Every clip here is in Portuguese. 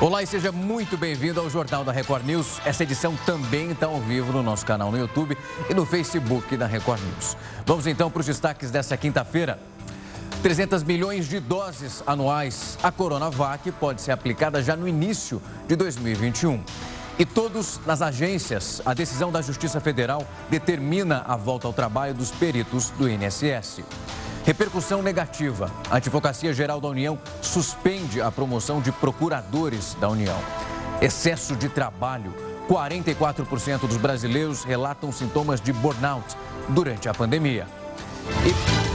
Olá e seja muito bem-vindo ao Jornal da Record News. Essa edição também está ao vivo no nosso canal no YouTube e no Facebook da Record News. Vamos então para os destaques dessa quinta-feira. 300 milhões de doses anuais. A Coronavac pode ser aplicada já no início de 2021. E todos nas agências, a decisão da Justiça Federal determina a volta ao trabalho dos peritos do INSS. Repercussão negativa. A Advocacia Geral da União suspende a promoção de procuradores da União. Excesso de trabalho. 44% dos brasileiros relatam sintomas de burnout durante a pandemia. E...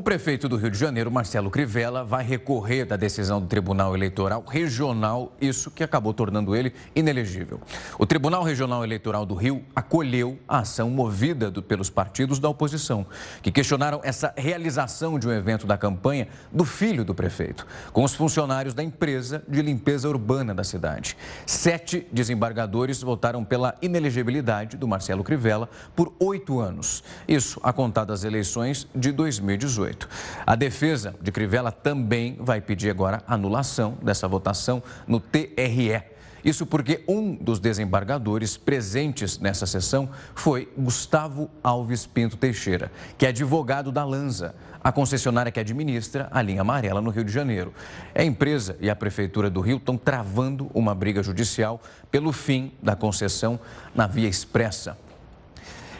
O prefeito do Rio de Janeiro, Marcelo Crivella, vai recorrer da decisão do Tribunal Eleitoral Regional, isso que acabou tornando ele inelegível. O Tribunal Regional Eleitoral do Rio acolheu a ação movida do, pelos partidos da oposição, que questionaram essa realização de um evento da campanha do filho do prefeito, com os funcionários da empresa de limpeza urbana da cidade. Sete desembargadores votaram pela inelegibilidade do Marcelo Crivella por oito anos. Isso a contar das eleições de 2018. 2018. A defesa de Crivella também vai pedir agora anulação dessa votação no TRE. Isso porque um dos desembargadores presentes nessa sessão foi Gustavo Alves Pinto Teixeira, que é advogado da Lanza, a concessionária que administra a linha amarela no Rio de Janeiro. A empresa e a Prefeitura do Rio estão travando uma briga judicial pelo fim da concessão na via expressa.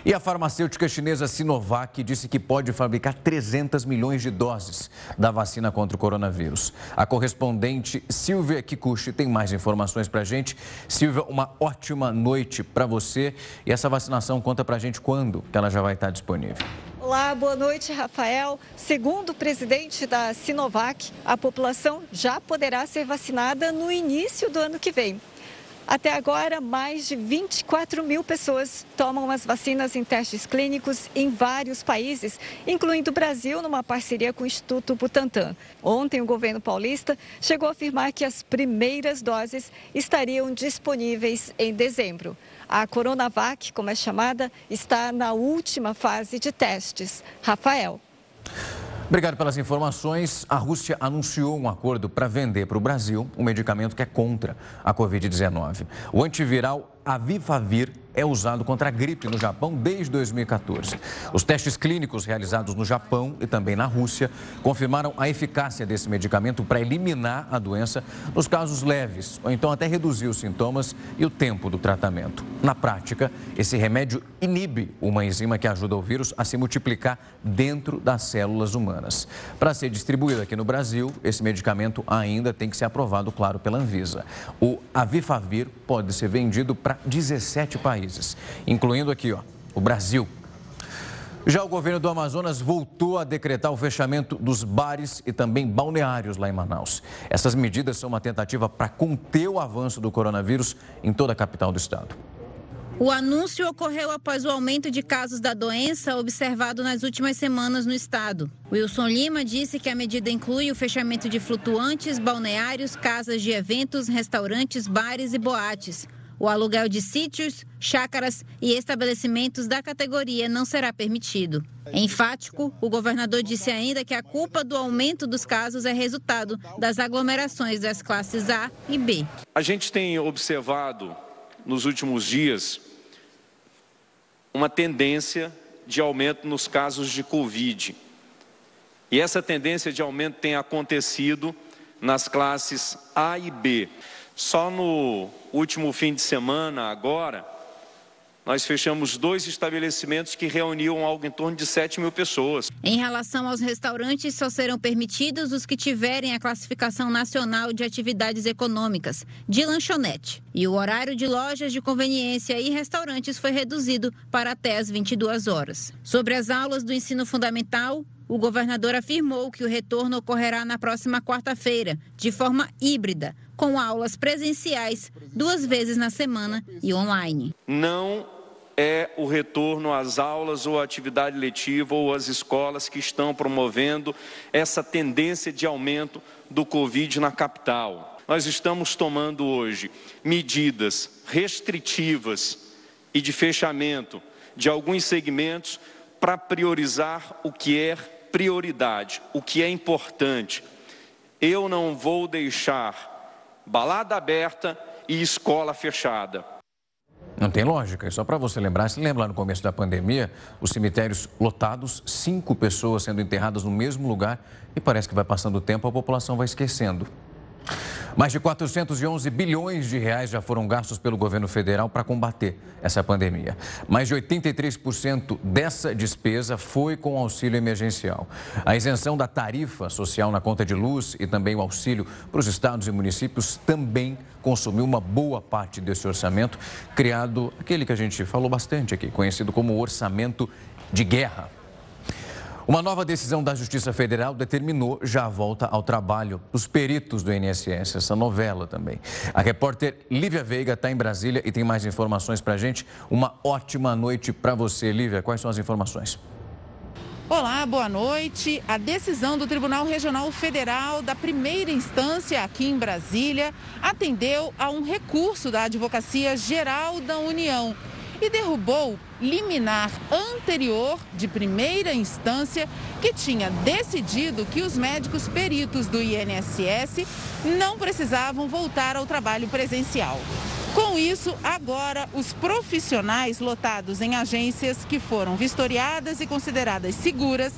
E a farmacêutica chinesa Sinovac disse que pode fabricar 300 milhões de doses da vacina contra o coronavírus. A correspondente Silvia Kikuchi tem mais informações para a gente. Silvia, uma ótima noite para você. E essa vacinação conta para a gente quando que ela já vai estar disponível. Olá, boa noite, Rafael. Segundo o presidente da Sinovac, a população já poderá ser vacinada no início do ano que vem. Até agora, mais de 24 mil pessoas tomam as vacinas em testes clínicos em vários países, incluindo o Brasil, numa parceria com o Instituto Butantan. Ontem, o governo paulista chegou a afirmar que as primeiras doses estariam disponíveis em dezembro. A Coronavac, como é chamada, está na última fase de testes. Rafael. Obrigado pelas informações. A Rússia anunciou um acordo para vender para o Brasil um medicamento que é contra a Covid-19. O antiviral Avifavir é usado contra a gripe no Japão desde 2014. Os testes clínicos realizados no Japão e também na Rússia confirmaram a eficácia desse medicamento para eliminar a doença nos casos leves ou então até reduzir os sintomas e o tempo do tratamento. Na prática, esse remédio inibe uma enzima que ajuda o vírus a se multiplicar dentro das células humanas. Para ser distribuído aqui no Brasil, esse medicamento ainda tem que ser aprovado, claro, pela Anvisa. O Avifavir pode ser vendido para 17 países, incluindo aqui, ó, o Brasil. Já o governo do Amazonas voltou a decretar o fechamento dos bares e também balneários lá em Manaus. Essas medidas são uma tentativa para conter o avanço do coronavírus em toda a capital do estado. O anúncio ocorreu após o aumento de casos da doença observado nas últimas semanas no estado. Wilson Lima disse que a medida inclui o fechamento de flutuantes, balneários, casas de eventos, restaurantes, bares e boates. O aluguel de sítios, chácaras e estabelecimentos da categoria não será permitido. Enfático, o governador disse ainda que a culpa do aumento dos casos é resultado das aglomerações das classes A e B. A gente tem observado nos últimos dias uma tendência de aumento nos casos de Covid. E essa tendência de aumento tem acontecido nas classes A e B. Só no último fim de semana, agora, nós fechamos dois estabelecimentos que reuniam algo em torno de 7 mil pessoas. Em relação aos restaurantes, só serão permitidos os que tiverem a classificação nacional de atividades econômicas, de lanchonete. E o horário de lojas de conveniência e restaurantes foi reduzido para até as 22 horas. Sobre as aulas do ensino fundamental, o governador afirmou que o retorno ocorrerá na próxima quarta-feira, de forma híbrida, com aulas presenciais duas vezes na semana e online. Não é o retorno às aulas ou à atividade letiva ou às escolas que estão promovendo essa tendência de aumento do Covid na capital. Nós estamos tomando hoje medidas restritivas e de fechamento de alguns segmentos para priorizar o que é prioridade, o que é importante. Eu não vou deixar balada aberta e escola fechada. Não tem lógica. E só para você lembrar, se lembra lá no começo da pandemia, os cemitérios lotados, cinco pessoas sendo enterradas no mesmo lugar e parece que vai passando o tempo, a população vai esquecendo. Mais de 411 bilhões de reais já foram gastos pelo governo federal para combater essa pandemia. Mais de 83% dessa despesa foi com auxílio emergencial. A isenção da tarifa social na conta de luz e também o auxílio para os estados e municípios também consumiu uma boa parte desse orçamento, criado aquele que a gente falou bastante aqui, conhecido como orçamento de guerra. Uma nova decisão da Justiça Federal determinou já a volta ao trabalho dos peritos do INSS, essa novela também. A repórter Lívia Veiga está em Brasília e tem mais informações para a gente. Uma ótima noite para você, Lívia. Quais são as informações? Olá, boa noite. A decisão do Tribunal Regional Federal da primeira instância aqui em Brasília atendeu a um recurso da Advocacia Geral da União e derrubou liminar anterior de primeira instância que tinha decidido que os médicos peritos do INSS não precisavam voltar ao trabalho presencial. Com isso, agora os profissionais lotados em agências que foram vistoriadas e consideradas seguras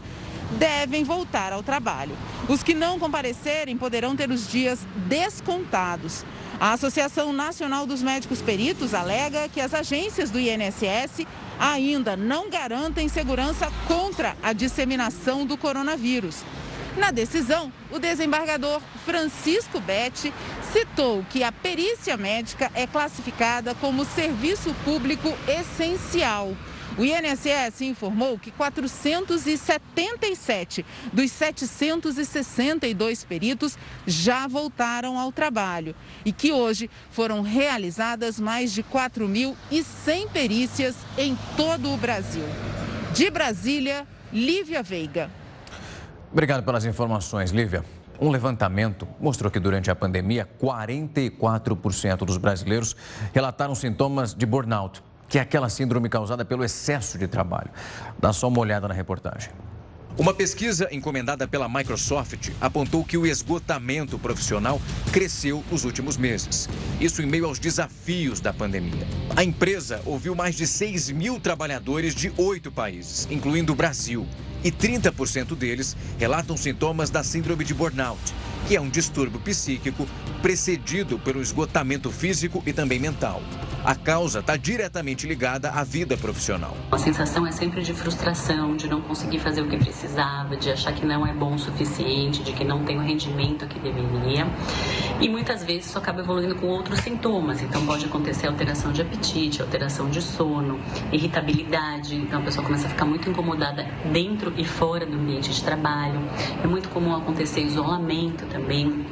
devem voltar ao trabalho. Os que não comparecerem poderão ter os dias descontados. A Associação Nacional dos Médicos Peritos alega que as agências do INSS ainda não garantem segurança contra a disseminação do coronavírus. Na decisão, o desembargador Francisco Betti citou que a perícia médica é classificada como serviço público essencial. O INSS informou que 477 dos 762 peritos já voltaram ao trabalho e que hoje foram realizadas mais de 4.100 perícias em todo o Brasil. De Brasília, Lívia Veiga. Obrigado pelas informações, Lívia. Um levantamento mostrou que durante a pandemia, 44% dos brasileiros relataram sintomas de burnout que é aquela síndrome causada pelo excesso de trabalho. Dá só uma olhada na reportagem. Uma pesquisa encomendada pela Microsoft apontou que o esgotamento profissional cresceu nos últimos meses. Isso em meio aos desafios da pandemia. A empresa ouviu mais de 6 mil trabalhadores de oito países, incluindo o Brasil. E 30% deles relatam sintomas da síndrome de burnout, que é um distúrbio psíquico precedido pelo esgotamento físico e também mental. A causa está diretamente ligada à vida profissional. A sensação é sempre de frustração, de não conseguir fazer o que precisava, de achar que não é bom o suficiente, de que não tem o rendimento que deveria. E muitas vezes isso acaba evoluindo com outros sintomas. Então pode acontecer alteração de apetite, alteração de sono, irritabilidade. Então a pessoa começa a ficar muito incomodada dentro e fora do ambiente de trabalho. É muito comum acontecer isolamento também.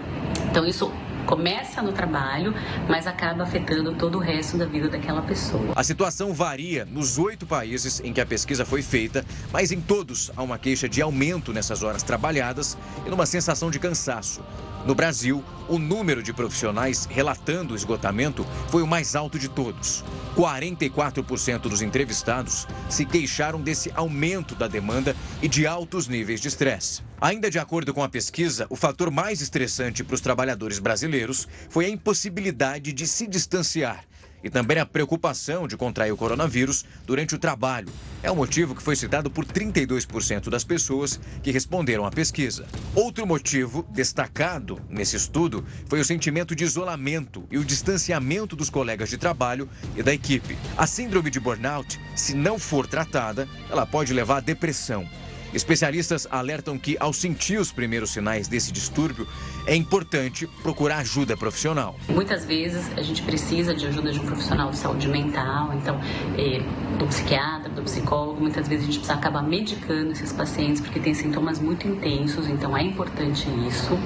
Então isso começa no trabalho, mas acaba afetando todo o resto da vida daquela pessoa. A situação varia nos oito países em que a pesquisa foi feita, mas em todos há uma queixa de aumento nessas horas trabalhadas e numa sensação de cansaço. No Brasil, o número de profissionais relatando o esgotamento foi o mais alto de todos. 44% dos entrevistados se queixaram desse aumento da demanda e de altos níveis de estresse. Ainda de acordo com a pesquisa, o fator mais estressante para os trabalhadores brasileiros foi a impossibilidade de se distanciar e também a preocupação de contrair o coronavírus durante o trabalho. É o um motivo que foi citado por 32% das pessoas que responderam à pesquisa. Outro motivo destacado nesse estudo foi o sentimento de isolamento e o distanciamento dos colegas de trabalho e da equipe. A síndrome de burnout, se não for tratada, ela pode levar à depressão Especialistas alertam que, ao sentir os primeiros sinais desse distúrbio, é importante procurar ajuda profissional. Muitas vezes a gente precisa de ajuda de um profissional de saúde mental, então, é, do psiquiatra, do psicólogo. Muitas vezes a gente precisa acabar medicando esses pacientes porque tem sintomas muito intensos, então é importante isso.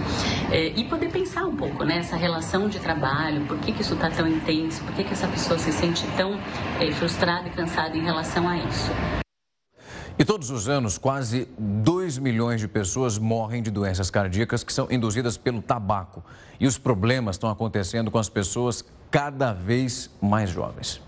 É, e poder pensar um pouco nessa né, relação de trabalho, por que, que isso está tão intenso, por que, que essa pessoa se sente tão é, frustrada e cansada em relação a isso. E todos os anos, quase 2 milhões de pessoas morrem de doenças cardíacas que são induzidas pelo tabaco. E os problemas estão acontecendo com as pessoas cada vez mais jovens.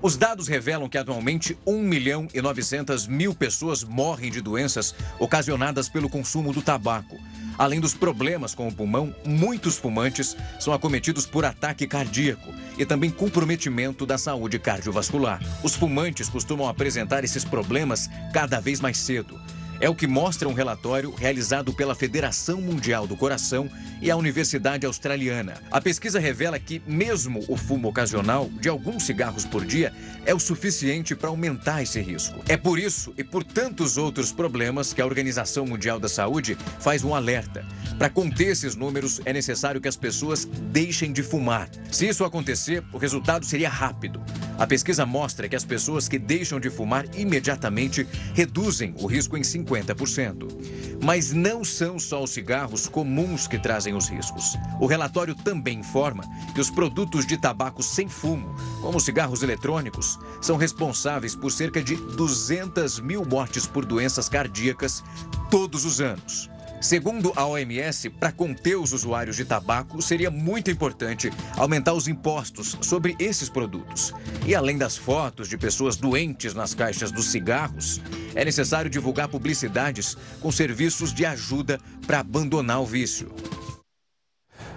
Os dados revelam que atualmente 1 milhão e 900 mil pessoas morrem de doenças ocasionadas pelo consumo do tabaco. Além dos problemas com o pulmão, muitos fumantes são acometidos por ataque cardíaco e também comprometimento da saúde cardiovascular. Os fumantes costumam apresentar esses problemas cada vez mais cedo. É o que mostra um relatório realizado pela Federação Mundial do Coração e a Universidade Australiana. A pesquisa revela que, mesmo o fumo ocasional de alguns cigarros por dia, é o suficiente para aumentar esse risco. É por isso e por tantos outros problemas que a Organização Mundial da Saúde faz um alerta. Para conter esses números, é necessário que as pessoas deixem de fumar. Se isso acontecer, o resultado seria rápido. A pesquisa mostra que as pessoas que deixam de fumar imediatamente reduzem o risco em 50%. 50%. Mas não são só os cigarros comuns que trazem os riscos. O relatório também informa que os produtos de tabaco sem fumo, como os cigarros eletrônicos, são responsáveis por cerca de 200 mil mortes por doenças cardíacas todos os anos. Segundo a OMS, para conter os usuários de tabaco, seria muito importante aumentar os impostos sobre esses produtos. E além das fotos de pessoas doentes nas caixas dos cigarros, é necessário divulgar publicidades com serviços de ajuda para abandonar o vício.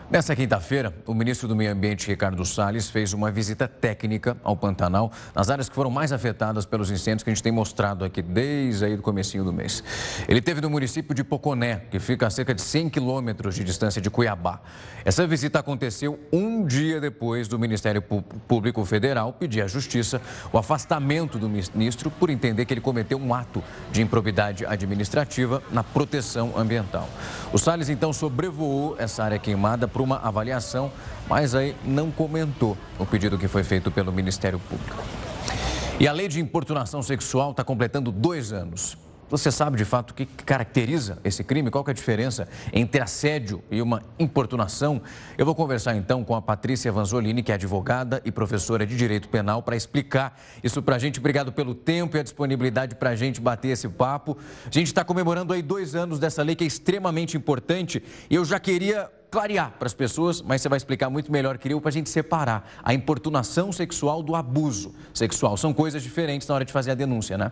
Nessa quinta-feira, o ministro do Meio Ambiente, Ricardo Salles, fez uma visita técnica ao Pantanal, nas áreas que foram mais afetadas pelos incêndios que a gente tem mostrado aqui desde aí o comecinho do mês. Ele teve no município de Poconé, que fica a cerca de 100 quilômetros de distância de Cuiabá. Essa visita aconteceu um dia depois do Ministério Público Federal pedir à Justiça o afastamento do ministro por entender que ele cometeu um ato de improbidade administrativa na proteção ambiental. O Salles, então, sobrevoou essa área queimada para uma avaliação, mas aí não comentou o pedido que foi feito pelo Ministério Público. E a lei de importunação sexual está completando dois anos. Você sabe de fato o que caracteriza esse crime? Qual é a diferença entre assédio e uma importunação? Eu vou conversar então com a Patrícia Vanzolini, que é advogada e professora de Direito Penal, para explicar isso para a gente. Obrigado pelo tempo e a disponibilidade para a gente bater esse papo. A gente está comemorando aí dois anos dessa lei que é extremamente importante eu já queria clarear para as pessoas, mas você vai explicar muito melhor, queria, para a gente separar a importunação sexual do abuso sexual. São coisas diferentes na hora de fazer a denúncia, né?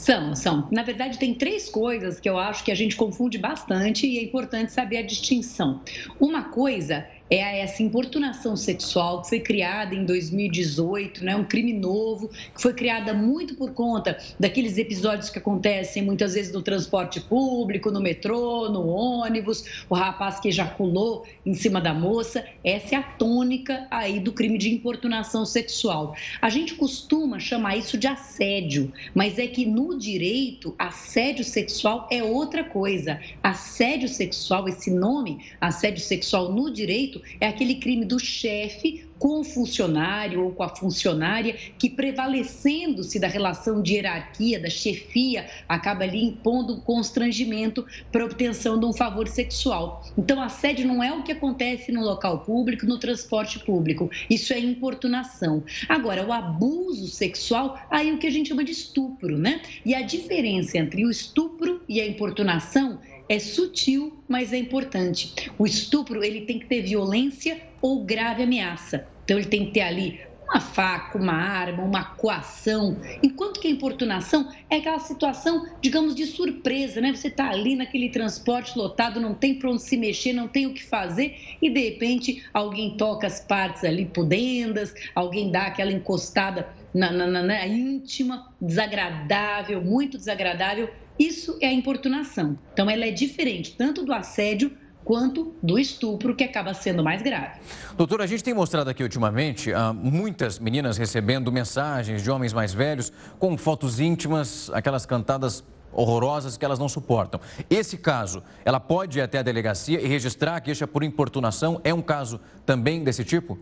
São, são. Na verdade, tem três coisas que eu acho que a gente confunde bastante e é importante saber a distinção. Uma coisa é essa importunação sexual que foi criada em 2018, né, um crime novo, que foi criada muito por conta daqueles episódios que acontecem muitas vezes no transporte público, no metrô, no ônibus, o rapaz que ejaculou em cima da moça. Essa é a tônica aí do crime de importunação sexual. A gente costuma chamar isso de assédio, mas é que no direito, assédio sexual é outra coisa. Assédio sexual, esse nome, assédio sexual no direito, é aquele crime do chefe com o funcionário ou com a funcionária que, prevalecendo-se da relação de hierarquia, da chefia, acaba ali impondo constrangimento para obtenção de um favor sexual. Então, assédio não é o que acontece no local público, no transporte público. Isso é importunação. Agora, o abuso sexual, aí é o que a gente chama de estupro, né? E a diferença entre o estupro e a importunação é sutil, mas é importante. O estupro ele tem que ter violência ou grave ameaça. Então ele tem que ter ali uma faca, uma arma, uma coação. Enquanto que a importunação é aquela situação, digamos, de surpresa, né? Você está ali naquele transporte lotado, não tem para onde se mexer, não tem o que fazer e de repente alguém toca as partes ali pudendas, alguém dá aquela encostada na, na, na, na íntima, desagradável, muito desagradável isso é a importunação. Então, ela é diferente tanto do assédio quanto do estupro, que acaba sendo mais grave. Doutora, a gente tem mostrado aqui ultimamente uh, muitas meninas recebendo mensagens de homens mais velhos com fotos íntimas, aquelas cantadas horrorosas que elas não suportam. Esse caso, ela pode ir até a delegacia e registrar a queixa por importunação? É um caso também desse tipo?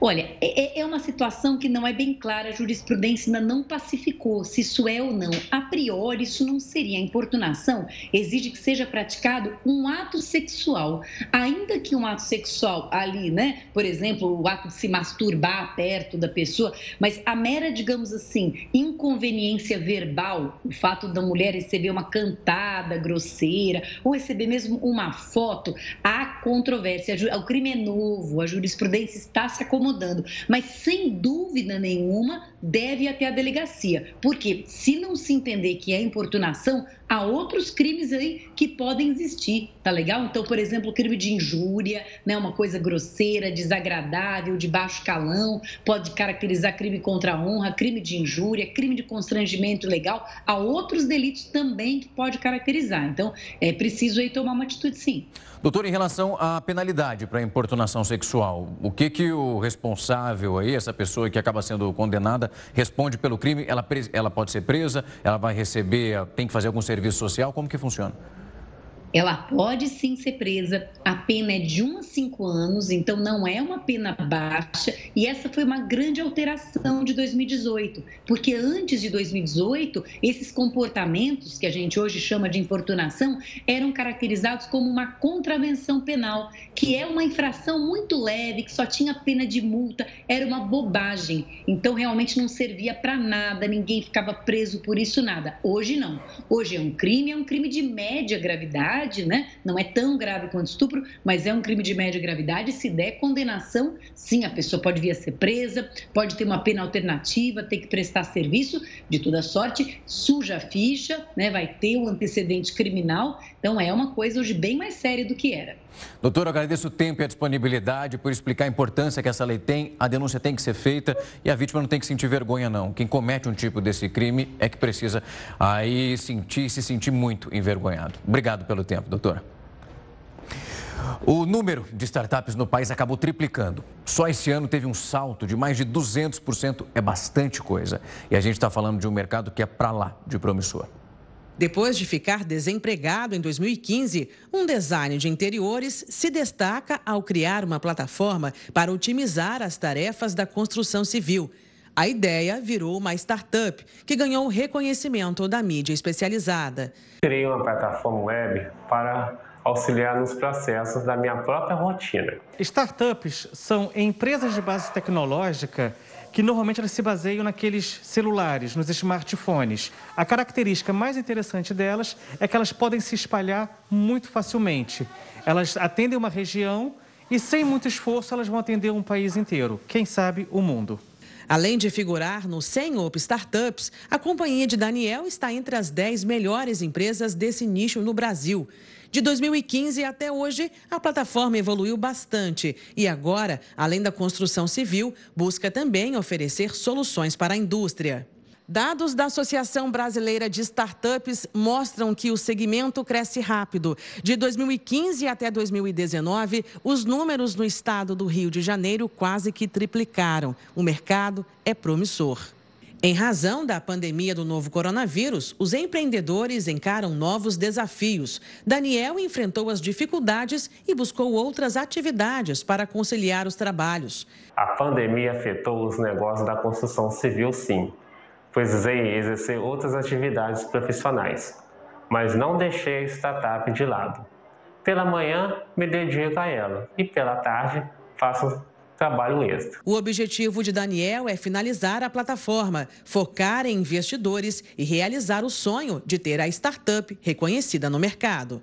Olha, é, é, uma situação que não é bem clara, a jurisprudência ainda não pacificou se isso é ou não. A priori, isso não seria. A importunação exige que seja praticado um ato sexual. Ainda que um ato sexual ali, né? Por exemplo, o ato de se masturbar perto da pessoa, mas a mera, digamos assim, inconveniência verbal, o fato da mulher receber uma cantada grosseira ou receber mesmo uma foto, há controvérsia. O crime é novo, a jurisprudência está está se acomodando. Mas, sem dúvida nenhuma, deve até a delegacia. Porque se não se entender que é importunação, há outros crimes aí que podem existir, tá legal? Então, por exemplo, crime de injúria, né, uma coisa grosseira, desagradável, de baixo calão, pode caracterizar crime contra a honra, crime de injúria, crime de constrangimento legal. Há outros delitos também que pode caracterizar. Então, é preciso aí tomar uma atitude sim. Doutor, em relação à penalidade para importunação sexual, o que que o responsável aí, essa pessoa que acaba sendo condenada, responde pelo crime? Ela, ela pode ser presa? Ela vai receber, tem que fazer algum serviço social? Como que funciona? Ela pode sim ser presa. A pena é de 1 a 5 anos, então não é uma pena baixa. E essa foi uma grande alteração de 2018, porque antes de 2018, esses comportamentos que a gente hoje chama de importunação eram caracterizados como uma contravenção penal, que é uma infração muito leve, que só tinha pena de multa, era uma bobagem. Então realmente não servia para nada, ninguém ficava preso por isso nada. Hoje não. Hoje é um crime, é um crime de média gravidade gravidade, né? Não é tão grave quanto estupro, mas é um crime de média gravidade. Se der condenação, sim, a pessoa pode vir a ser presa, pode ter uma pena alternativa, ter que prestar serviço de toda sorte, suja a ficha, né? Vai ter um antecedente criminal. Então é uma coisa hoje bem mais séria do que era. Doutor, agradeço o tempo e a disponibilidade por explicar a importância que essa lei tem. A denúncia tem que ser feita e a vítima não tem que sentir vergonha, não. Quem comete um tipo desse crime é que precisa aí sentir, se sentir muito envergonhado. Obrigado pelo tempo, doutora. O número de startups no país acabou triplicando. Só esse ano teve um salto de mais de 200%. É bastante coisa. E a gente está falando de um mercado que é para lá de promissor. Depois de ficar desempregado em 2015, um design de interiores se destaca ao criar uma plataforma para otimizar as tarefas da construção civil. A ideia virou uma startup que ganhou reconhecimento da mídia especializada. Criei uma plataforma web para auxiliar nos processos da minha própria rotina. Startups são empresas de base tecnológica que normalmente elas se baseiam naqueles celulares, nos smartphones. A característica mais interessante delas é que elas podem se espalhar muito facilmente. Elas atendem uma região e, sem muito esforço, elas vão atender um país inteiro, quem sabe o mundo. Além de figurar no 100 Up Startups, a companhia de Daniel está entre as 10 melhores empresas desse nicho no Brasil. De 2015 até hoje, a plataforma evoluiu bastante e agora, além da construção civil, busca também oferecer soluções para a indústria. Dados da Associação Brasileira de Startups mostram que o segmento cresce rápido. De 2015 até 2019, os números no estado do Rio de Janeiro quase que triplicaram. O mercado é promissor. Em razão da pandemia do novo coronavírus, os empreendedores encaram novos desafios. Daniel enfrentou as dificuldades e buscou outras atividades para conciliar os trabalhos. A pandemia afetou os negócios da construção civil, sim. Precisei exercer outras atividades profissionais, mas não deixei a startup de lado. Pela manhã, me dedico a ela e pela tarde, faço trabalho extra. O objetivo de Daniel é finalizar a plataforma, focar em investidores e realizar o sonho de ter a startup reconhecida no mercado.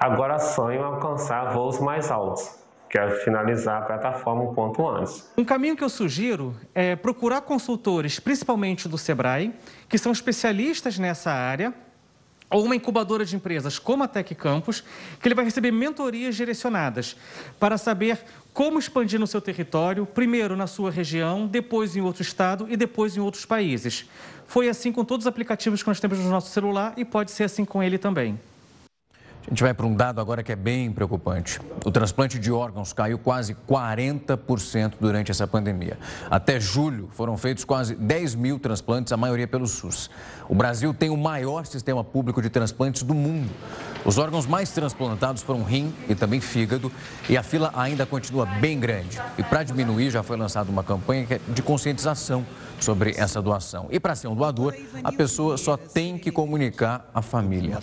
Agora sonho alcançar voos mais altos. Quero finalizar a plataforma um quanto antes. Um caminho que eu sugiro é procurar consultores, principalmente do Sebrae, que são especialistas nessa área, ou uma incubadora de empresas como a Tec Campus, que ele vai receber mentorias direcionadas para saber como expandir no seu território, primeiro na sua região, depois em outro estado e depois em outros países. Foi assim com todos os aplicativos que nós temos no nosso celular e pode ser assim com ele também. A gente vai para um dado agora que é bem preocupante. O transplante de órgãos caiu quase 40% durante essa pandemia. Até julho foram feitos quase 10 mil transplantes, a maioria pelo SUS. O Brasil tem o maior sistema público de transplantes do mundo. Os órgãos mais transplantados foram rim e também fígado, e a fila ainda continua bem grande. E para diminuir, já foi lançada uma campanha é de conscientização sobre essa doação. E para ser um doador, a pessoa só tem que comunicar à família.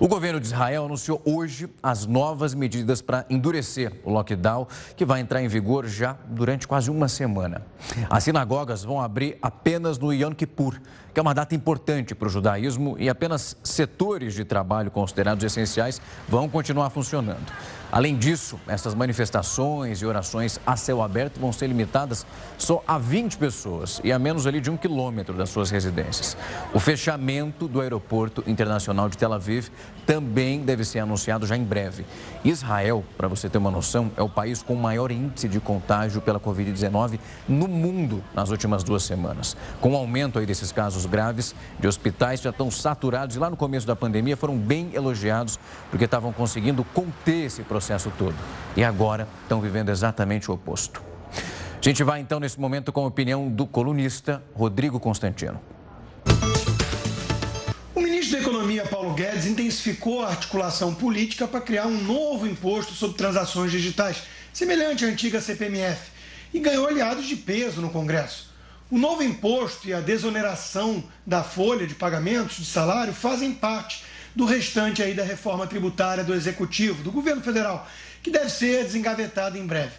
O governo de Israel anunciou hoje as novas medidas para endurecer o lockdown, que vai entrar em vigor já durante quase uma semana. As sinagogas vão abrir apenas no Yom Kippur, que é uma data importante para o judaísmo, e apenas setores de trabalho considerados essenciais vão continuar funcionando. Além disso, essas manifestações e orações a céu aberto vão ser limitadas só a 20 pessoas e a menos ali de um quilômetro das suas residências. O fechamento do aeroporto internacional de Tel Aviv também deve ser anunciado já em breve. Israel, para você ter uma noção, é o país com maior índice de contágio pela Covid-19 no mundo nas últimas duas semanas. Com o aumento aí desses casos graves de hospitais já estão saturados e lá no começo da pandemia foram bem elogiados porque estavam conseguindo conter esse processo processo todo. E agora estão vivendo exatamente o oposto. A gente vai então nesse momento com a opinião do colunista Rodrigo Constantino. O ministro da Economia, Paulo Guedes, intensificou a articulação política para criar um novo imposto sobre transações digitais, semelhante à antiga CPMF, e ganhou aliados de peso no Congresso. O novo imposto e a desoneração da folha de pagamentos de salário fazem parte do restante aí da reforma tributária do Executivo, do governo federal, que deve ser desengavetado em breve.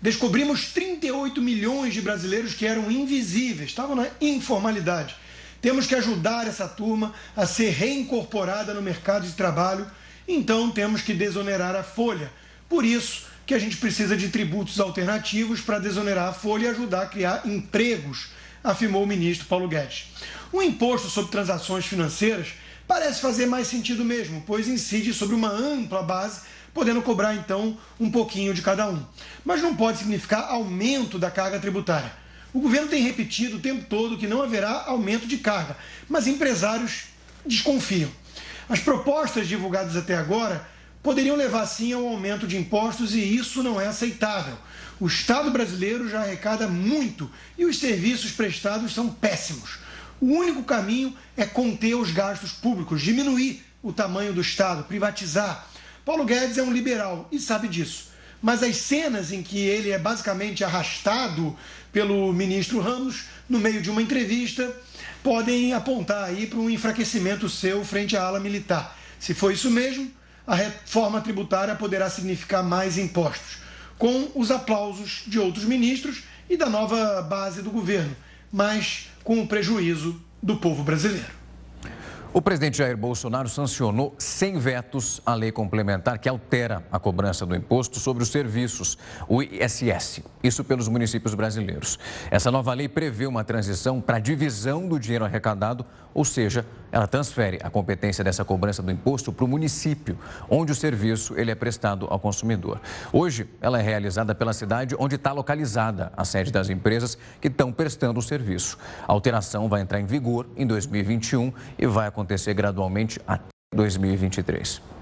Descobrimos 38 milhões de brasileiros que eram invisíveis, estavam na informalidade. Temos que ajudar essa turma a ser reincorporada no mercado de trabalho, então temos que desonerar a folha. Por isso que a gente precisa de tributos alternativos para desonerar a folha e ajudar a criar empregos, afirmou o ministro Paulo Guedes. O imposto sobre transações financeiras parece fazer mais sentido mesmo, pois incide sobre uma ampla base, podendo cobrar então um pouquinho de cada um. Mas não pode significar aumento da carga tributária. O governo tem repetido o tempo todo que não haverá aumento de carga, mas empresários desconfiam. As propostas divulgadas até agora poderiam levar sim a um aumento de impostos e isso não é aceitável. O Estado brasileiro já arrecada muito e os serviços prestados são péssimos. O único caminho é conter os gastos públicos, diminuir o tamanho do Estado, privatizar. Paulo Guedes é um liberal e sabe disso. Mas as cenas em que ele é basicamente arrastado pelo ministro Ramos no meio de uma entrevista podem apontar aí para um enfraquecimento seu frente à ala militar. Se for isso mesmo, a reforma tributária poderá significar mais impostos, com os aplausos de outros ministros e da nova base do governo. Mas com o prejuízo do povo brasileiro. O presidente Jair Bolsonaro sancionou sem vetos a lei complementar que altera a cobrança do imposto sobre os serviços, o ISS, isso pelos municípios brasileiros. Essa nova lei prevê uma transição para a divisão do dinheiro arrecadado, ou seja, ela transfere a competência dessa cobrança do imposto para o município, onde o serviço ele é prestado ao consumidor. Hoje, ela é realizada pela cidade onde está localizada a sede das empresas que estão prestando o serviço. A alteração vai entrar em vigor em 2021 e vai acontecer gradualmente até 2023.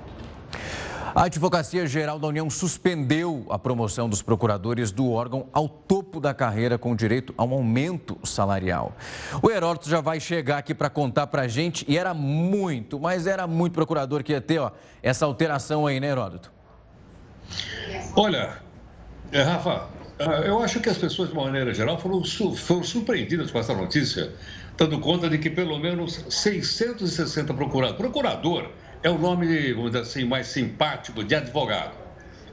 A Advocacia Geral da União suspendeu a promoção dos procuradores do órgão ao topo da carreira com direito a um aumento salarial. O Heródoto já vai chegar aqui para contar para a gente e era muito, mas era muito procurador que ia ter ó, essa alteração aí, né, Heródoto? Olha, é, Rafa, é, eu acho que as pessoas, de uma maneira geral, foram, foram surpreendidas com essa notícia, dando conta de que pelo menos 660 procuradores. Procurador é o nome, vamos dizer assim, mais simpático de advogado.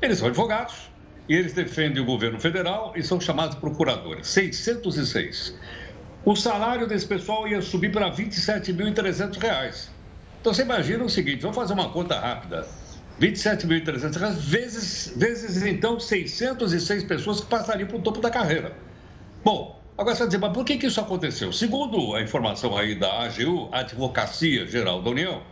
Eles são advogados e eles defendem o governo federal e são chamados procuradores. 606. O salário desse pessoal ia subir para R$ 27.300. Então você imagina o seguinte: vamos fazer uma conta rápida. R$ 27.300 vezes, vezes então 606 pessoas que passariam para o topo da carreira. Bom, agora você vai dizer, mas por que, que isso aconteceu? Segundo a informação aí da AGU, Advocacia Geral da União,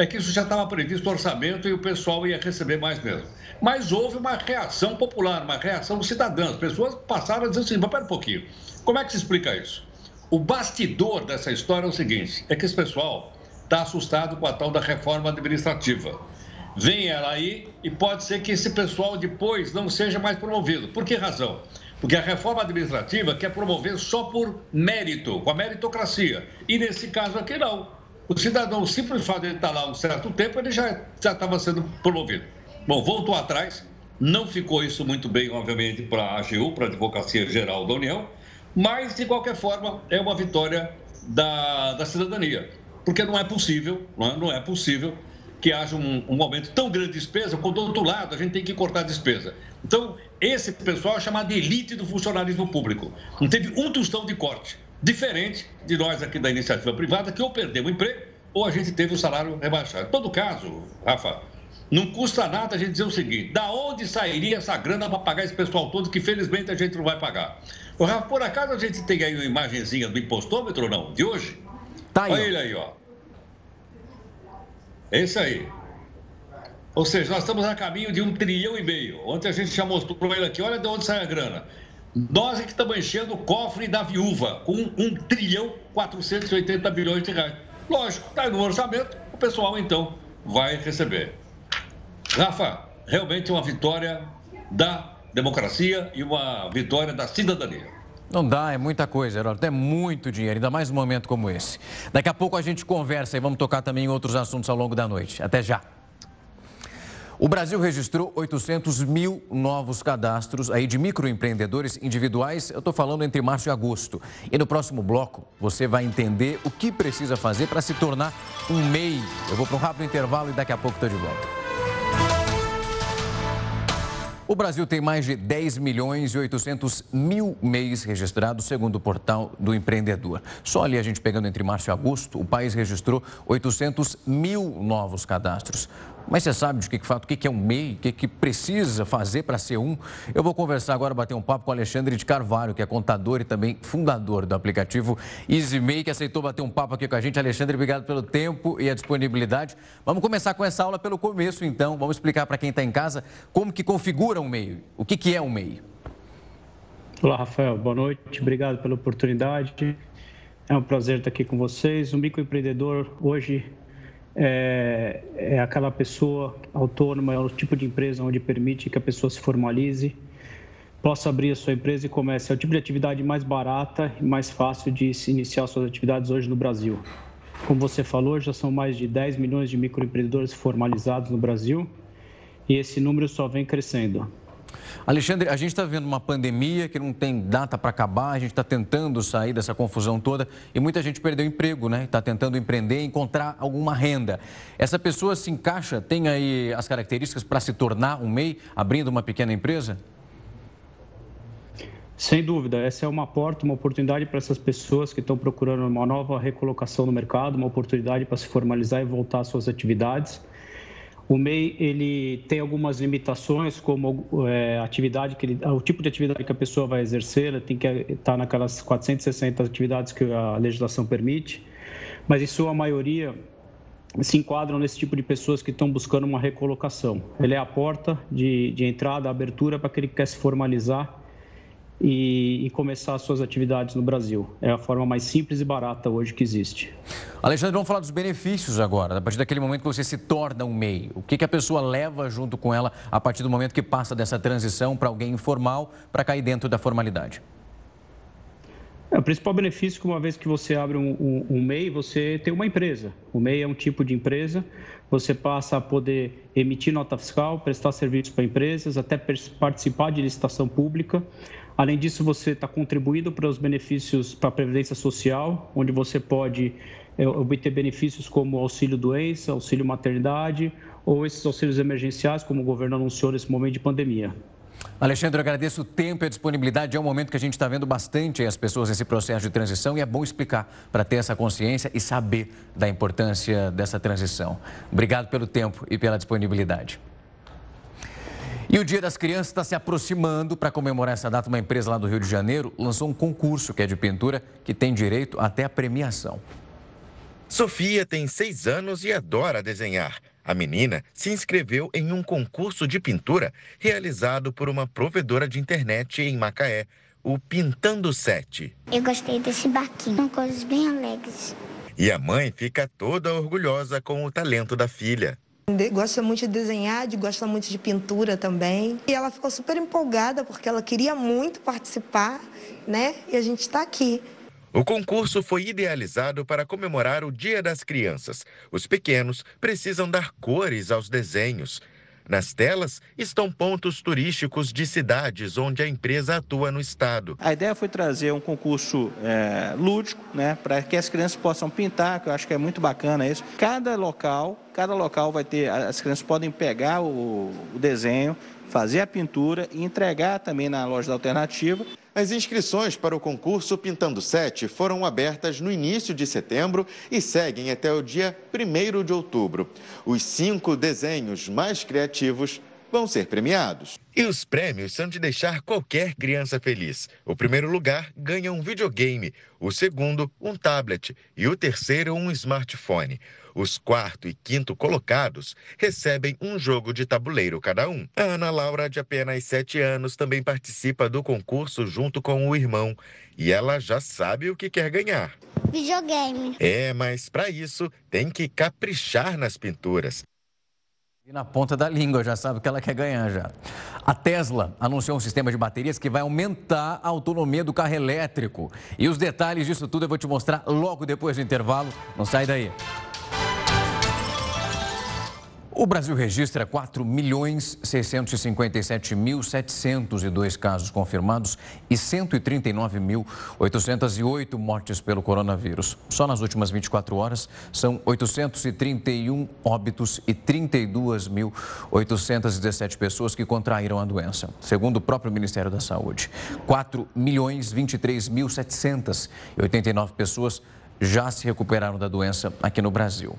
é que isso já estava previsto no orçamento e o pessoal ia receber mais mesmo. Mas houve uma reação popular, uma reação cidadã. As pessoas passaram a dizer assim, mas pera um pouquinho, como é que se explica isso? O bastidor dessa história é o seguinte, é que esse pessoal está assustado com a tal da reforma administrativa. Vem ela aí e pode ser que esse pessoal depois não seja mais promovido. Por que razão? Porque a reforma administrativa quer promover só por mérito, com a meritocracia. E nesse caso aqui não. O cidadão, o simples fato de ele estar lá um certo tempo, ele já estava sendo promovido. Bom, voltou atrás, não ficou isso muito bem, obviamente, para a AGU, para a Advocacia Geral da União, mas, de qualquer forma, é uma vitória da, da cidadania. Porque não é possível, não é, não é possível que haja um, um aumento tão grande de despesa, quando do outro lado a gente tem que cortar a despesa. Então, esse pessoal é chamado de elite do funcionalismo público. Não teve um tostão de corte. Diferente de nós aqui da iniciativa privada, que ou perdemos o emprego ou a gente teve o salário rebaixado. Em todo caso, Rafa, não custa nada a gente dizer o seguinte: da onde sairia essa grana para pagar esse pessoal todo que felizmente a gente não vai pagar? Ô, Rafa, por acaso a gente tem aí uma imagenzinha do impostômetro ou não? De hoje? Tá aí. Olha ele aí, ó. Esse aí. Ou seja, nós estamos a caminho de um trilhão e meio. Ontem a gente já mostrou ele aqui, olha de onde sai a grana. Nós é que estamos enchendo o cofre da viúva com um trilhão 480 bilhões de reais. Lógico, está no orçamento, o pessoal então vai receber. Rafa, realmente uma vitória da democracia e uma vitória da cidadania. Não dá, é muita coisa, Heródoto, é muito dinheiro, ainda mais num momento como esse. Daqui a pouco a gente conversa e vamos tocar também em outros assuntos ao longo da noite. Até já. O Brasil registrou 800 mil novos cadastros aí de microempreendedores individuais. Eu estou falando entre março e agosto. E no próximo bloco você vai entender o que precisa fazer para se tornar um MEI. Eu vou para um rápido intervalo e daqui a pouco estou de volta. O Brasil tem mais de 10 milhões e 800 mil MEIs registrados, segundo o portal do empreendedor. Só ali a gente pegando entre março e agosto, o país registrou 800 mil novos cadastros. Mas você sabe de que fato, o que é um MEI, o que, que precisa fazer para ser um? Eu vou conversar agora, bater um papo com o Alexandre de Carvalho, que é contador e também fundador do aplicativo EasyMEI, que aceitou bater um papo aqui com a gente. Alexandre, obrigado pelo tempo e a disponibilidade. Vamos começar com essa aula pelo começo, então. Vamos explicar para quem está em casa como que configura um MEI, o que, que é um MEI. Olá, Rafael. Boa noite. Obrigado pela oportunidade. É um prazer estar aqui com vocês. O microempreendedor hoje é, é aquela pessoa autônoma, é o tipo de empresa onde permite que a pessoa se formalize, possa abrir a sua empresa e comece. É o tipo de atividade mais barata e mais fácil de se iniciar suas atividades hoje no Brasil. Como você falou, já são mais de 10 milhões de microempreendedores formalizados no Brasil e esse número só vem crescendo. Alexandre, a gente está vendo uma pandemia que não tem data para acabar, a gente está tentando sair dessa confusão toda e muita gente perdeu emprego, né? Está tentando empreender, encontrar alguma renda. Essa pessoa se encaixa, tem aí as características para se tornar um MEI, abrindo uma pequena empresa? Sem dúvida, essa é uma porta, uma oportunidade para essas pessoas que estão procurando uma nova recolocação no mercado, uma oportunidade para se formalizar e voltar às suas atividades. O MEI ele tem algumas limitações, como é, atividade que ele, o tipo de atividade que a pessoa vai exercer, ela tem que estar naquelas 460 atividades que a legislação permite, mas em sua maioria se enquadram nesse tipo de pessoas que estão buscando uma recolocação. Ele é a porta de, de entrada, a abertura para aquele que quer se formalizar e, e, começar as suas atividades no Brasil. É a forma mais simples e barata hoje que existe. Alexandre, vamos falar dos benefícios agora. A partir daquele momento que você se torna um MEI, o que, que a pessoa leva junto com ela a partir do momento que passa dessa transição para alguém informal para cair dentro da formalidade? É, o principal benefício é que uma vez que você abre um, um, um, MEI, você tem uma empresa. O MEI é um tipo de empresa, você passa a poder emitir nota fiscal, prestar serviços para empresas, até participar de licitação pública. Além disso, você está contribuindo para os benefícios para a Previdência Social, onde você pode é, obter benefícios como auxílio doença, auxílio maternidade ou esses auxílios emergenciais, como o governo anunciou nesse momento de pandemia. Alexandre, eu agradeço o tempo e a disponibilidade. É um momento que a gente está vendo bastante as pessoas nesse processo de transição e é bom explicar para ter essa consciência e saber da importância dessa transição. Obrigado pelo tempo e pela disponibilidade. E o Dia das Crianças está se aproximando. Para comemorar essa data, uma empresa lá do Rio de Janeiro lançou um concurso que é de pintura que tem direito até a premiação. Sofia tem seis anos e adora desenhar. A menina se inscreveu em um concurso de pintura realizado por uma provedora de internet em Macaé, o Pintando Sete. Eu gostei desse barquinho, são coisas bem alegres. E a mãe fica toda orgulhosa com o talento da filha. Gosta muito de desenhar, de, gosta muito de pintura também. E ela ficou super empolgada porque ela queria muito participar, né? E a gente está aqui. O concurso foi idealizado para comemorar o Dia das Crianças. Os pequenos precisam dar cores aos desenhos. Nas telas estão pontos turísticos de cidades onde a empresa atua no estado. A ideia foi trazer um concurso é, lúdico, né, para que as crianças possam pintar, que eu acho que é muito bacana isso. Cada local, cada local vai ter, as crianças podem pegar o, o desenho, fazer a pintura e entregar também na loja da alternativa As inscrições para o concurso Pintando 7 foram abertas no início de setembro e seguem até o dia 1 de outubro. Os cinco desenhos mais criativos vão ser premiados. E os prêmios são de deixar qualquer criança feliz. O primeiro lugar ganha um videogame, o segundo, um tablet e o terceiro, um smartphone. Os quarto e quinto colocados recebem um jogo de tabuleiro cada um. A Ana Laura, de apenas 7 anos, também participa do concurso junto com o irmão. E ela já sabe o que quer ganhar. Videogame. É, mas para isso tem que caprichar nas pinturas. E na ponta da língua, já sabe que ela quer ganhar já. A Tesla anunciou um sistema de baterias que vai aumentar a autonomia do carro elétrico. E os detalhes disso tudo eu vou te mostrar logo depois do intervalo. Não sai daí. O Brasil registra 4 milhões 657.702 casos confirmados e 139.808 mortes pelo coronavírus. Só nas últimas 24 horas são 831 óbitos e 32.817 pessoas que contraíram a doença, segundo o próprio Ministério da Saúde. 4 milhões 23.789 pessoas já se recuperaram da doença aqui no Brasil.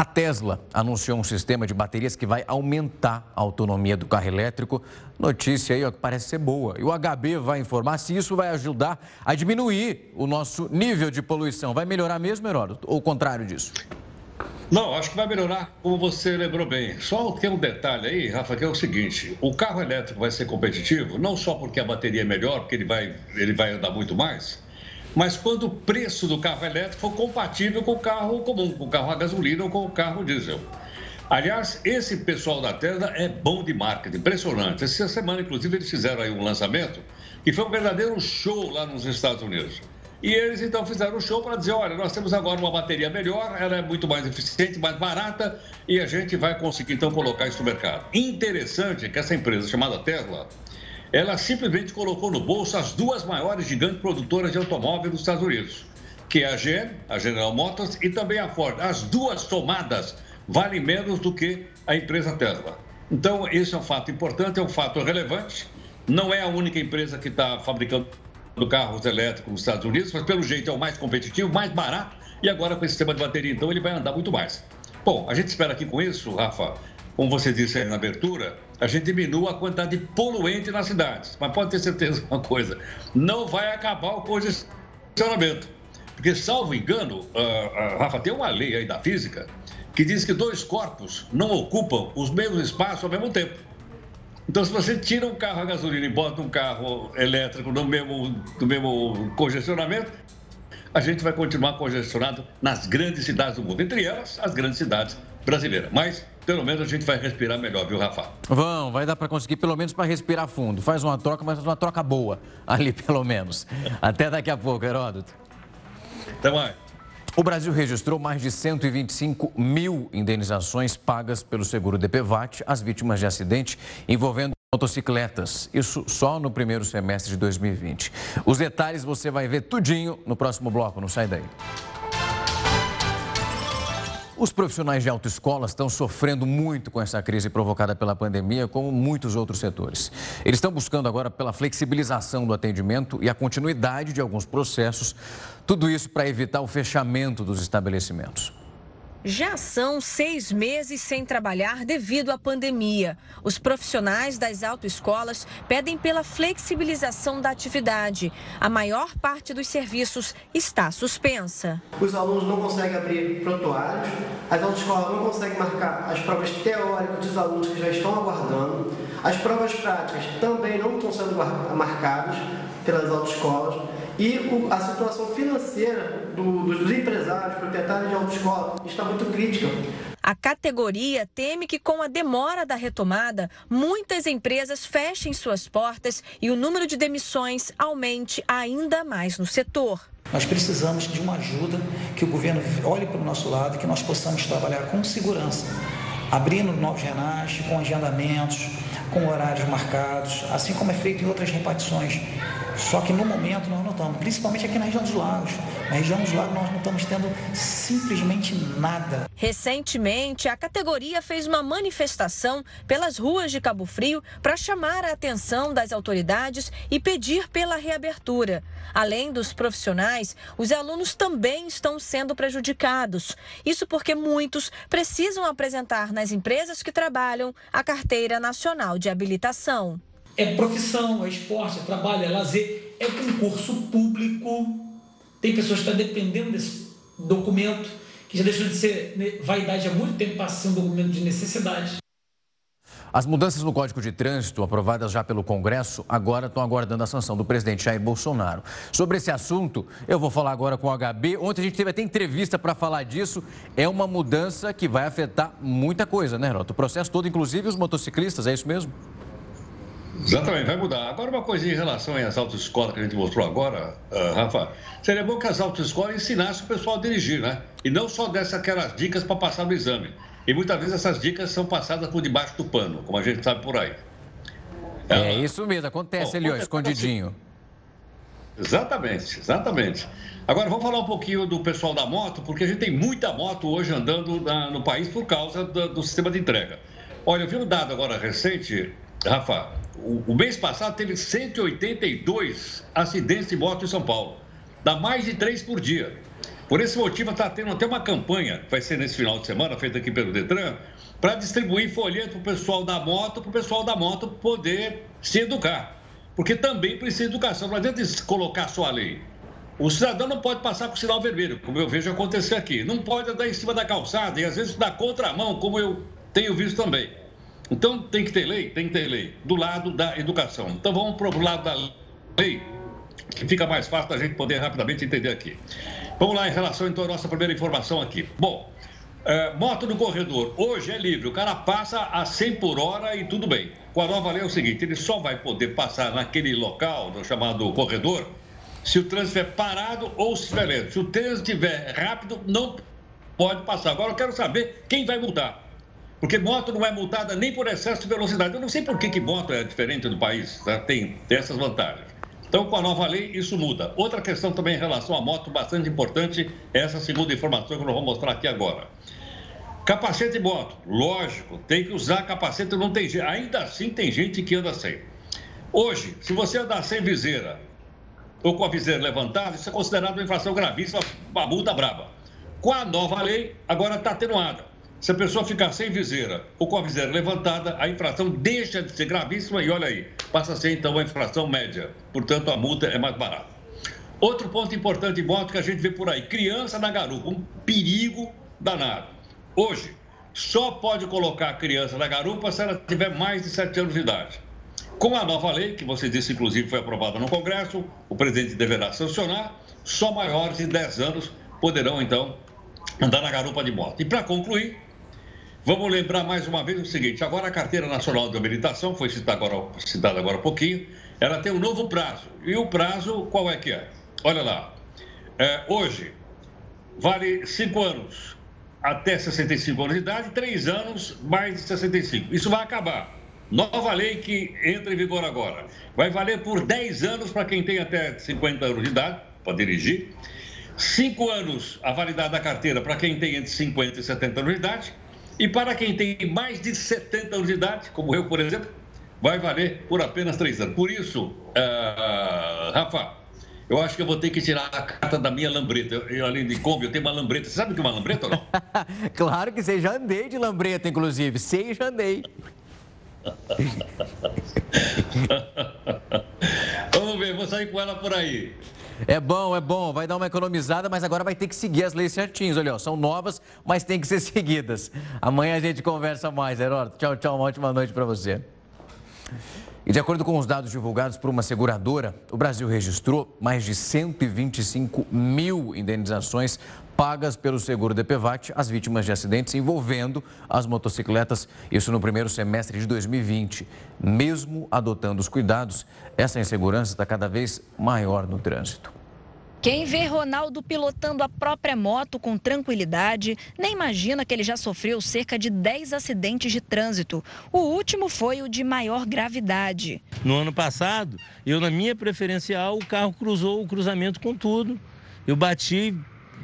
A Tesla anunciou um sistema de baterias que vai aumentar a autonomia do carro elétrico. Notícia aí ó, que parece ser boa. E o HB vai informar se isso vai ajudar a diminuir o nosso nível de poluição. Vai melhorar mesmo, Heródoto? Ou o contrário disso? Não, acho que vai melhorar, como você lembrou bem. Só tem um detalhe aí, Rafa, que é o seguinte: o carro elétrico vai ser competitivo, não só porque a bateria é melhor, porque ele vai, ele vai andar muito mais mas quando o preço do carro elétrico for compatível com o carro comum, com o carro a gasolina ou com o carro diesel. Aliás, esse pessoal da Tesla é bom de marketing, impressionante. Essa semana, inclusive, eles fizeram aí um lançamento que foi um verdadeiro show lá nos Estados Unidos. E eles então fizeram um show para dizer: olha, nós temos agora uma bateria melhor, ela é muito mais eficiente, mais barata e a gente vai conseguir então colocar isso no mercado. Interessante que essa empresa chamada Tesla ela simplesmente colocou no bolso as duas maiores gigantes produtoras de automóveis dos Estados Unidos, que é a GM, a General Motors, e também a Ford. As duas somadas valem menos do que a empresa Tesla. Então, esse é um fato importante, é um fato relevante. Não é a única empresa que está fabricando carros elétricos nos Estados Unidos, mas pelo jeito é o mais competitivo, mais barato, e agora com esse sistema de bateria, então, ele vai andar muito mais. Bom, a gente espera aqui com isso, Rafa, como você disse aí na abertura, a gente diminua a quantidade de poluente nas cidades. Mas pode ter certeza de uma coisa: não vai acabar o congestionamento. Porque, salvo engano, uh, uh, Rafa, tem uma lei aí da física que diz que dois corpos não ocupam os mesmos espaços ao mesmo tempo. Então, se você tira um carro a gasolina e bota um carro elétrico no mesmo, no mesmo congestionamento, a gente vai continuar congestionado nas grandes cidades do mundo, entre elas as grandes cidades brasileiras. Mas pelo menos a gente vai respirar melhor, viu, Rafa? Vão, vai dar para conseguir pelo menos para respirar fundo. Faz uma troca, mas uma troca boa ali, pelo menos. Até daqui a pouco, Heródoto. Até mais. O Brasil registrou mais de 125 mil indenizações pagas pelo seguro DPVAT às vítimas de acidente envolvendo motocicletas. Isso só no primeiro semestre de 2020. Os detalhes você vai ver tudinho no próximo bloco, não sai daí. Os profissionais de autoescola estão sofrendo muito com essa crise provocada pela pandemia, como muitos outros setores. Eles estão buscando agora pela flexibilização do atendimento e a continuidade de alguns processos, tudo isso para evitar o fechamento dos estabelecimentos. Já são seis meses sem trabalhar devido à pandemia. Os profissionais das autoescolas pedem pela flexibilização da atividade. A maior parte dos serviços está suspensa. Os alunos não conseguem abrir prontuários, as autoescolas não conseguem marcar as provas teóricas dos alunos que já estão aguardando, as provas práticas também não estão sendo marcadas pelas autoescolas. E a situação financeira do, dos empresários, proprietários de autoescola, está muito crítica. A categoria teme que, com a demora da retomada, muitas empresas fechem suas portas e o número de demissões aumente ainda mais no setor. Nós precisamos de uma ajuda, que o governo olhe para o nosso lado, que nós possamos trabalhar com segurança, abrindo novos renais, com agendamentos, com horários marcados, assim como é feito em outras repartições Só que no momento nós não estamos, principalmente aqui na região dos lagos. Na região dos lagos nós não estamos tendo simplesmente nada. Recentemente, a categoria fez uma manifestação pelas ruas de Cabo Frio para chamar a atenção das autoridades e pedir pela reabertura. Além dos profissionais, os alunos também estão sendo prejudicados. Isso porque muitos precisam apresentar nas empresas que trabalham a carteira nacional de habilitação. É profissão, é esporte, é trabalho, é lazer, é concurso público. Tem pessoas que estão dependendo desse documento, que já deixou de ser vaidade há muito tempo, passa a ser um documento de necessidade. As mudanças no Código de Trânsito, aprovadas já pelo Congresso, agora estão aguardando a sanção do presidente Jair Bolsonaro. Sobre esse assunto, eu vou falar agora com o HB. Ontem a gente teve até entrevista para falar disso. É uma mudança que vai afetar muita coisa, né, Rota? O processo todo, inclusive os motociclistas, é isso mesmo? Exatamente, vai mudar. Agora, uma coisa em relação às autoescolas que a gente mostrou agora, uh, Rafa, seria bom que as autoescolas ensinassem o pessoal a dirigir, né? E não só dessem aquelas dicas para passar no exame. E muitas vezes essas dicas são passadas por debaixo do pano, como a gente sabe por aí. É, isso mesmo, acontece ali, escondidinho. Exatamente, exatamente. Agora vamos falar um pouquinho do pessoal da moto, porque a gente tem muita moto hoje andando na, no país por causa do, do, sistema de entrega. Olha, eu vi um dado agora recente, Rafa, o, o mês passado teve 182 acidentes de moto em São Paulo. Dá mais de três por dia. Por esse motivo, está tendo até uma campanha, que vai ser nesse final de semana, feita aqui pelo Detran, para distribuir folheto para o pessoal da moto, para o pessoal da moto poder se educar. Porque também precisa de educação. Não adianta colocar só a lei. O cidadão não pode passar com sinal vermelho, como eu vejo acontecer aqui. Não pode andar em cima da calçada e às vezes na contramão, como eu tenho visto também. Então tem que ter lei? Tem que ter lei. Do lado da educação. Então vamos para o lado da lei, que fica mais fácil da gente poder rapidamente entender aqui. Vamos lá em relação então à nossa primeira informação aqui. Bom, é, moto no corredor, hoje é livre, o cara passa a 100 por hora e tudo bem. Com a nova lei é o seguinte, ele só vai poder passar naquele local, no chamado corredor, se o trânsito estiver parado ou se estiver lento. Se o trânsito estiver rápido, não pode passar. Agora eu quero saber quem vai multar. Porque moto não é multada nem por excesso de velocidade. Eu não sei por que, que moto é diferente do país, tá? tem, essas vantagens. Então, com a nova lei, isso muda. Outra questão também em relação à moto, bastante importante, é essa segunda informação que eu vou mostrar aqui agora. Capacete de moto, lógico, tem que usar capacete, não tem ainda assim tem gente que anda sem. Hoje, se você andar sem viseira ou com a viseira levantada, isso é considerado uma infração gravíssima, uma multa braba. Com a nova lei, agora está atenuada. Se a pessoa ficar sem viseira ou com a viseira levantada, a infração deixa de ser gravíssima e olha aí, passa a ser então uma infração média. Portanto, a multa é mais barata. Outro ponto importante em moto que a gente vê por aí: criança na garupa, um perigo danado. Hoje, só pode colocar a criança na garupa se ela tiver mais de 7 anos de idade. Com a nova lei, que você disse inclusive foi aprovada no Congresso, o presidente deverá sancionar, só maiores de 10 anos poderão então andar na garupa de moto. E para concluir, Vamos lembrar mais uma vez o seguinte: agora a Carteira Nacional de Habilitação, foi citada agora, citada agora há pouquinho, ela tem um novo prazo. E o prazo, qual é que é? Olha lá. É, hoje, vale 5 anos até 65 anos de idade, 3 anos mais de 65. Isso vai acabar. Nova lei que entra em vigor agora. Vai valer por 10 anos para quem tem até 50 anos de idade, para dirigir. 5 anos a validade da carteira para quem tem entre 50 e 70 anos de idade e para quem tem mais de 70 anos de idade, como eu, por exemplo, vai valer por apenas três anos. Por isso, uh, Rafa, eu acho que eu vou ter que tirar a carta da minha lambreta. Eu, eu, além de Kombi, eu tenho uma lambreta. Você sabe o que é uma lambreta ou não? claro que sei, já andei de lambreta, inclusive. Sei, já andei. Vamos ver, vou sair com ela por aí. É bom, é bom, vai dar uma economizada, mas agora vai ter que seguir as leis certinhas. Olha, ó, são novas, mas tem que ser seguidas. Amanhã a gente conversa mais, Heródoto. Tchau, tchau, uma ótima noite para você. E de acordo com os dados divulgados por uma seguradora, o Brasil registrou mais de 125 mil indenizações pagas pelo seguro DPVAT às vítimas de acidentes envolvendo as motocicletas, isso no primeiro semestre de 2020. Mesmo adotando os cuidados, essa insegurança está cada vez maior no trânsito. Quem vê Ronaldo pilotando a própria moto com tranquilidade, nem imagina que ele já sofreu cerca de 10 acidentes de trânsito. O último foi o de maior gravidade. No ano passado, eu na minha preferencial, o carro cruzou o cruzamento com tudo. Eu bati,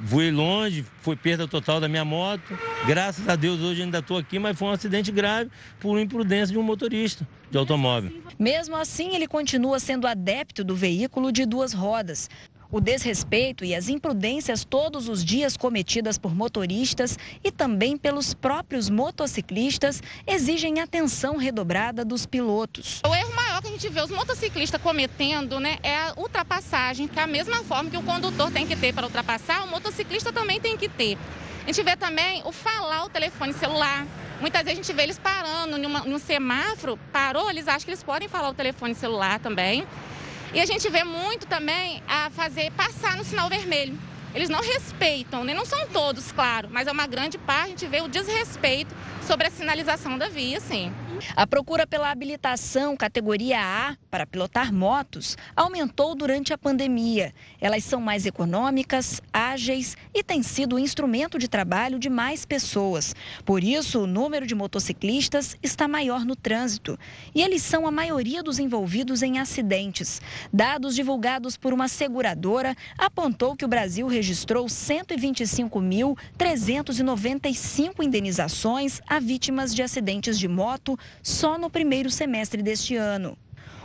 voei longe, foi perda total da minha moto. Graças a Deus hoje ainda estou aqui, mas foi um acidente grave por imprudência de um motorista de automóvel. Mesmo assim, ele continua sendo adepto do veículo de duas rodas. O desrespeito e as imprudências todos os dias cometidas por motoristas e também pelos próprios motociclistas exigem atenção redobrada dos pilotos. O erro maior que a gente vê os motociclistas cometendo né, é a ultrapassagem, que é a mesma forma que o condutor tem que ter para ultrapassar, o motociclista também tem que ter. A gente vê também o falar o telefone celular. Muitas vezes a gente vê eles parando numa, num semáforo, parou, eles acham que eles podem falar o telefone celular também. E a gente vê muito também a fazer passar no sinal vermelho. Eles não respeitam, né? não são todos, claro, mas é uma grande parte, a gente vê o desrespeito sobre a sinalização da via, sim. A procura pela habilitação categoria A para pilotar motos aumentou durante a pandemia. Elas são mais econômicas, ágeis e têm sido instrumento de trabalho de mais pessoas. Por isso, o número de motociclistas está maior no trânsito. E eles são a maioria dos envolvidos em acidentes. Dados divulgados por uma seguradora apontou que o Brasil registrou 125.395 indenizações a vítimas de acidentes de moto só no primeiro semestre deste ano.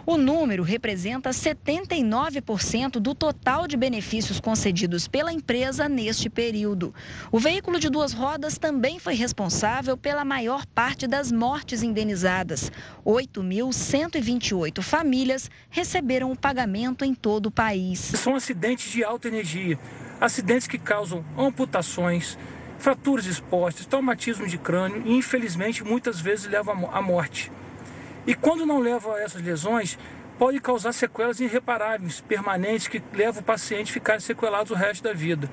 O número representa 79% do total de benefícios concedidos pela empresa neste período. O veículo de duas rodas também foi responsável pela maior parte das mortes indenizadas. 8.128 famílias receberam o pagamento em todo o país. São acidentes de alta energia, acidentes que causam amputações, fraturas expostas, traumatismo de crânio e, infelizmente, muitas vezes levam à morte. E quando não leva a essas lesões, pode causar sequelas irreparáveis, permanentes, que levam o paciente a ficar sequelado o resto da vida.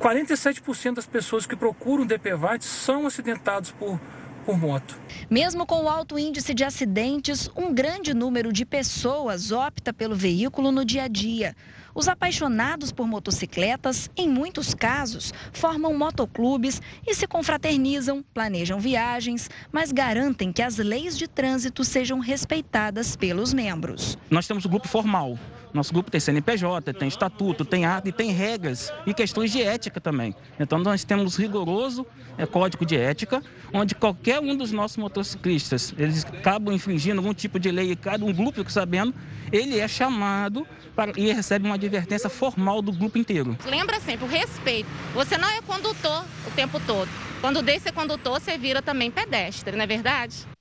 47% das pessoas que procuram DPVAT são acidentados por, por moto. Mesmo com o alto índice de acidentes, um grande número de pessoas opta pelo veículo no dia a dia. Os apaixonados por motocicletas, em muitos casos, formam motoclubes e se confraternizam, planejam viagens, mas garantem que as leis de trânsito sejam respeitadas pelos membros. Nós temos o grupo formal, nosso grupo tem CNPJ, tem estatuto, tem ata e tem regras e questões de ética também. Então nós temos rigoroso é, código de ética, onde qualquer um dos nossos motociclistas, eles acabam infringindo algum tipo de lei, cada um grupo sabendo, ele é chamado para, e recebe uma advertência formal do grupo inteiro. Lembra sempre o respeito. Você não é condutor o tempo todo. Quando deixa ser condutor, você vira também pedestre, não é verdade?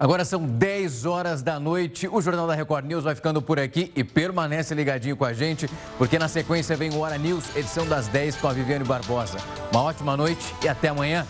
Agora são 10 horas da noite. O Jornal da Record News vai ficando por aqui e permanece ligadinho com a gente, porque na sequência vem o Hora News, edição das 10 com a Viviane Barbosa. Uma ótima noite e até amanhã.